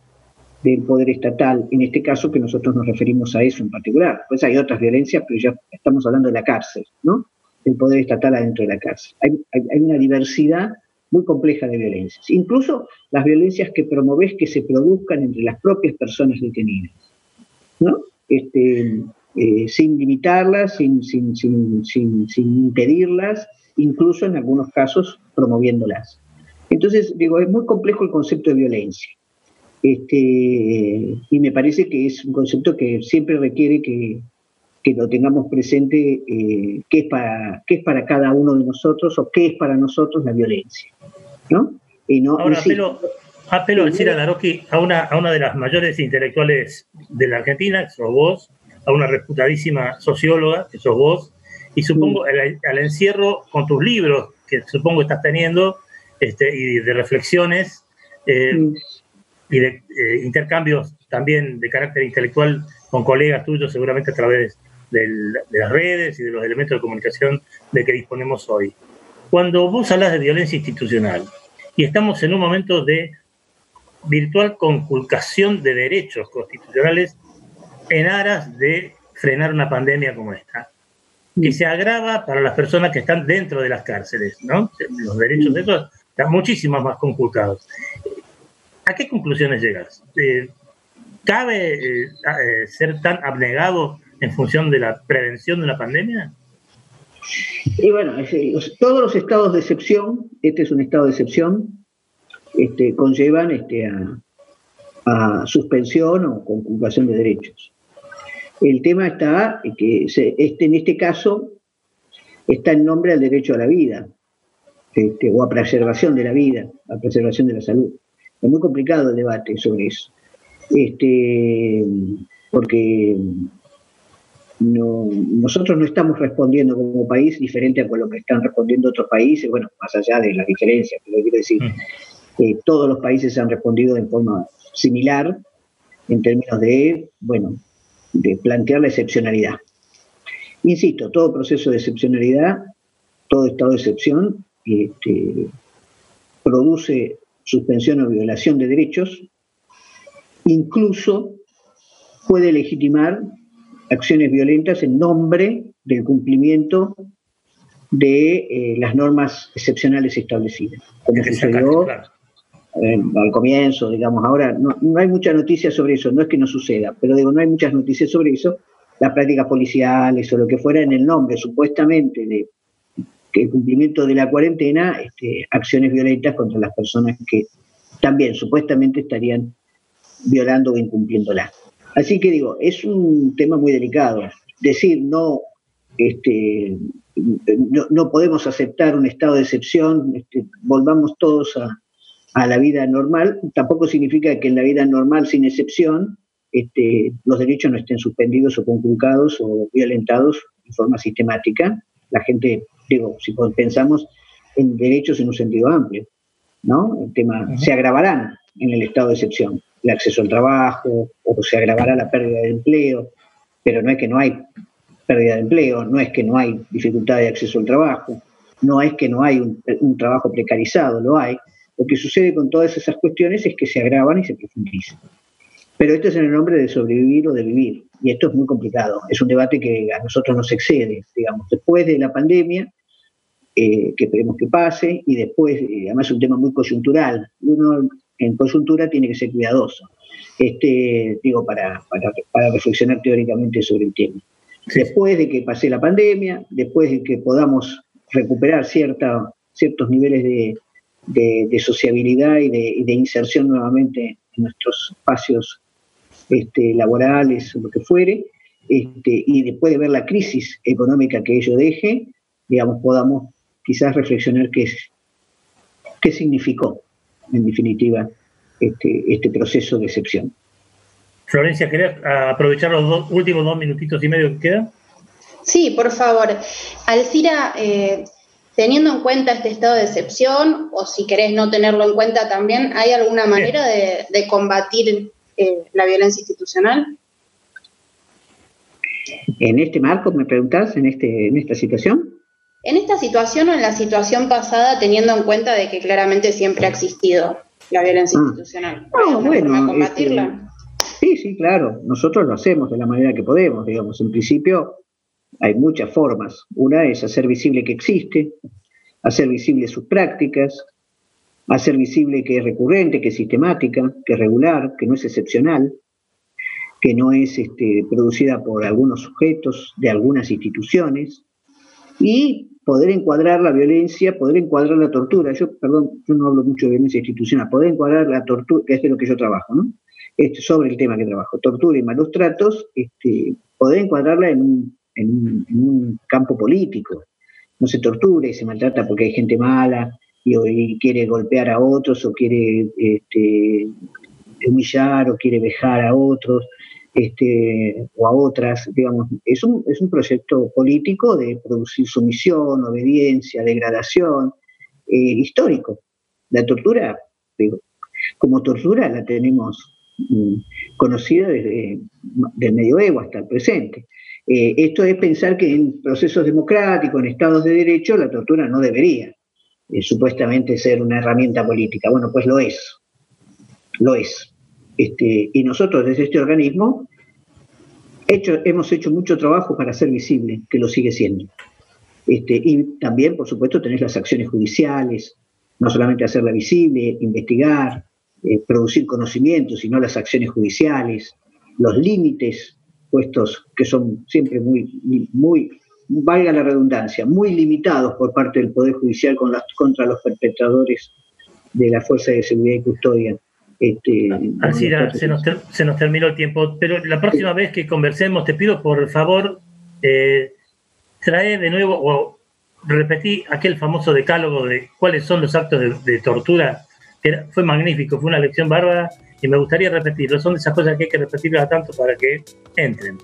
J: del poder estatal, en este caso que nosotros nos referimos a eso en particular. Pues hay otras violencias, pero ya estamos hablando de la cárcel, ¿no? El poder estatal adentro de la cárcel. Hay, hay una diversidad muy compleja de violencias. Incluso las violencias que promovés que se produzcan entre las propias personas detenidas. ¿No? Este, eh, sin limitarlas, sin, sin, impedirlas, incluso en algunos casos promoviéndolas. Entonces, digo, es muy complejo el concepto de violencia. Este, y me parece que es un concepto que siempre requiere que, lo tengamos presente, eh, qué, es para, qué es para cada uno de nosotros o qué es para nosotros la violencia. ¿no?
C: Y no Ahora, apelo, apelo a decir a a una, a una de las mayores intelectuales de la Argentina, que sos vos, a una reputadísima socióloga, que sos vos, y supongo al, encierro con tus libros, que supongo estás teniendo, este, y de reflexiones eh, y de eh, intercambios también de carácter intelectual con colegas tuyos, seguramente a través de las redes y de los elementos de comunicación de que disponemos hoy. Cuando vos hablas de violencia institucional, y estamos en un momento de virtual conculcación de derechos constitucionales en aras de frenar una pandemia como esta, que se agrava para las personas que están dentro de las cárceles, ¿no? Los derechos de esos están muchísimo más conculcados. ¿A qué conclusiones llegas? Eh, ¿Cabe eh, eh, ser tan abnegado en función de la prevención de una pandemia?
J: Y bueno, todos los estados de excepción, este es un estado de excepción, este, conllevan este, a, suspensión o conculcación de derechos. El tema está que este, en este caso está en nombre al derecho a la vida, este, o a preservación de la vida, a preservación de la salud. Es muy complicado el debate sobre eso. Este, porque no, nosotros no estamos respondiendo como país diferente a lo que están respondiendo otros países, bueno, más allá de las diferencias, pero quiero decir, eh, todos los países han respondido de forma similar en términos de, bueno, de plantear la excepcionalidad. Insisto, todo proceso de excepcionalidad, todo estado de excepción, este, produce suspensión o violación de derechos, incluso puede legitimar acciones violentas en nombre del cumplimiento de eh, las normas excepcionales establecidas, como sucedió eh, al comienzo, digamos, ahora no, hay mucha noticia sobre eso, no es que no suceda, pero digo, no hay muchas noticias sobre eso, las prácticas policiales o lo que fuera en el nombre supuestamente de que el cumplimiento de la cuarentena, este, acciones violentas contra las personas que también supuestamente estarían violando o incumpliéndola. Así que digo, es un tema muy delicado. Decir no, este, no, podemos aceptar un estado de excepción, este, volvamos todos a, la vida normal, tampoco significa que en la vida normal sin excepción este, los derechos no estén suspendidos o conculcados o violentados de forma sistemática. La gente, digo, si pensamos en derechos en un sentido amplio, ¿no? El tema se agravarán en el estado de excepción el acceso al trabajo o se agravará la pérdida de empleo, pero no es que no hay pérdida de empleo, no es que no hay dificultad de acceso al trabajo, no es que no hay un, trabajo precarizado, lo hay. Lo que sucede con todas esas cuestiones es que se agravan y se profundizan. Pero esto es en el nombre de sobrevivir o de vivir, y esto es muy complicado. Es un debate que a nosotros nos excede, digamos, después de la pandemia, eh, que esperemos que pase, y después, eh, además es un tema muy coyuntural. Uno en coyuntura tiene que ser cuidadoso, este, digo, para, para, reflexionar teóricamente sobre el tema. Después de que pase la pandemia, después de que podamos recuperar cierta, ciertos niveles de, de, sociabilidad y de, de, inserción nuevamente en nuestros espacios este, laborales o lo que fuere, este, y después de ver la crisis económica que ello deje, digamos, podamos quizás reflexionar qué, es, qué significó en definitiva, este, este proceso de excepción.
C: Florencia, ¿querés aprovechar los últimos dos minutitos y medio que quedan?
E: Sí, por favor. Alcira, eh, teniendo en cuenta este estado de excepción, o si querés no tenerlo en cuenta también, ¿hay alguna manera de, combatir eh, la violencia institucional?
J: En este marco, me preguntás, en, este, en esta situación.
E: En esta situación o en la situación pasada, teniendo en cuenta de que claramente siempre ha existido la violencia ah. institucional, ¿hay
J: no, bueno, combatirla? Este, sí, sí, claro. Nosotros lo hacemos de la manera que podemos, digamos. En principio, hay muchas formas. Una es hacer visible que existe, hacer visible sus prácticas, hacer visible que es recurrente, que es sistemática, que es regular, que no es excepcional, que no es este, producida por algunos sujetos de algunas instituciones, y poder encuadrar la violencia, poder encuadrar la tortura. Yo, perdón, yo no hablo mucho de violencia institucional, poder encuadrar la tortura, que es de lo que yo trabajo, ¿no? Este, sobre el tema que trabajo, tortura y malos tratos, este, poder encuadrarla en un, un, campo político. No se torture y se maltrata porque hay gente mala y, quiere golpear a otros o quiere este, humillar o quiere vejar a otros este, o a otras, digamos, es un, es un proyecto político de producir sumisión, obediencia, degradación, eh, histórico. La tortura, como tortura la tenemos mm, conocida desde el medioevo hasta el presente. Eh, esto es pensar que en procesos democráticos, en estados de derecho, la tortura no debería eh, supuestamente ser una herramienta política. Bueno, pues lo es, lo es. Este, y nosotros desde este organismo hemos hecho mucho trabajo para hacer visible, que lo sigue siendo. Este, y también, por supuesto, tenés las acciones judiciales, no solamente hacerla visible, investigar, eh, producir conocimientos, sino las acciones judiciales, los límites puestos que son siempre muy, muy, valga la redundancia, muy limitados por parte del Poder Judicial con las, contra los perpetradores de la Fuerza de Seguridad y Custodia.
C: Este, Así se nos, se nos terminó el tiempo, pero la próxima vez que conversemos te pido por favor eh, trae de nuevo o repetí aquel famoso decálogo de cuáles son los actos de, tortura, que fue magnífico, fue una lección bárbara y me gustaría repetirlo, son de esas cosas que hay que repetirlas tanto para que entren.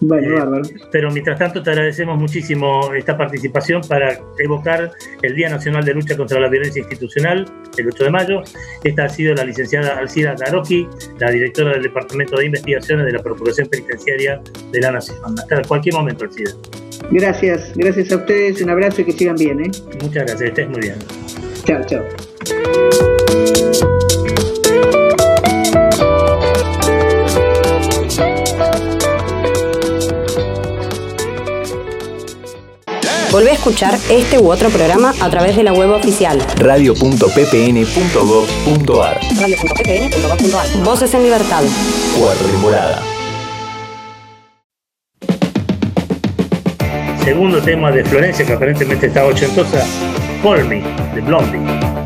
J: Bueno,
K: Eh. Pero mientras tanto te agradecemos muchísimo esta participación para evocar el Día Nacional de Lucha contra la Violencia Institucional, el 8 de mayo. Esta ha sido la licenciada Alcida Garoki, la directora del Departamento de Investigaciones de la Procuración Penitenciaria de la Nación. Hasta cualquier momento, Alcida.
J: Gracias, gracias a ustedes, un abrazo y que sigan bien, ¿eh?
K: Muchas gracias, estés muy bien.
J: Chao, chao.
A: Volvé a escuchar este u otro programa a través de la web oficial
B: radio.ppn.gov.ar
A: radio.ppn.gov.ar. Voces en Libertad.
B: Cuarta temporada.
K: Segundo tema de Florencia, que aparentemente está ochentosa, Call Me, de Blondie.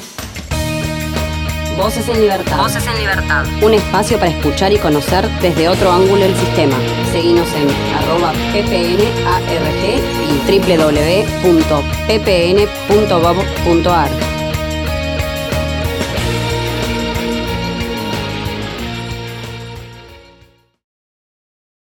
A: Voces en Libertad. Voces en Libertad. Un espacio para escuchar y conocer desde otro ángulo el sistema. Seguimos en arroba ppnarg y www.ppn.gov.ar.